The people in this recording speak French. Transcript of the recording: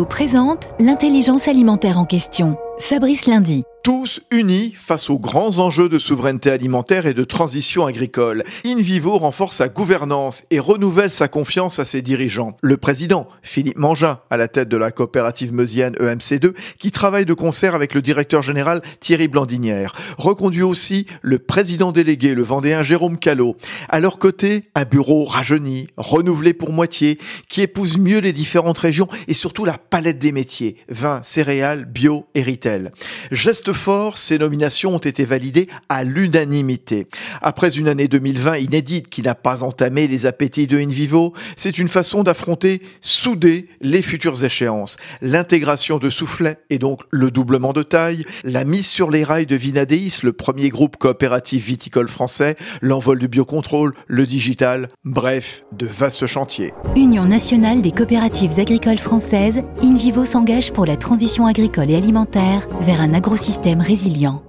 Présente l'intelligence alimentaire en question. Fabrice Lundi tous unis face aux grands enjeux de souveraineté alimentaire et de transition agricole. InVivo renforce sa gouvernance et renouvelle sa confiance à ses dirigeants. Le président, Philippe Mangin, à la tête de la coopérative meusienne EMC2, qui travaille de concert avec le directeur général Thierry Blandinière. Reconduit aussi le président délégué, le vendéen Jérôme Callot. À leur côté, un bureau rajeuni, renouvelé pour moitié, qui épouse mieux les différentes régions et surtout la palette des métiers, vin, céréales, bio et Geste fort, ces nominations ont été validées à l'unanimité. Après une année 2020 inédite qui n'a pas entamé les appétits de InVivo, c'est une façon d'affronter soudé les futures échéances. L'intégration de Soufflet et donc le doublement de taille, la mise sur les rails de Vinadéis, le premier groupe coopératif viticole français, l'envol du biocontrôle, le digital, bref, de vastes chantiers. Union nationale des coopératives agricoles françaises, InVivo s'engage pour la transition agricole et alimentaire vers un agrosystème résilient.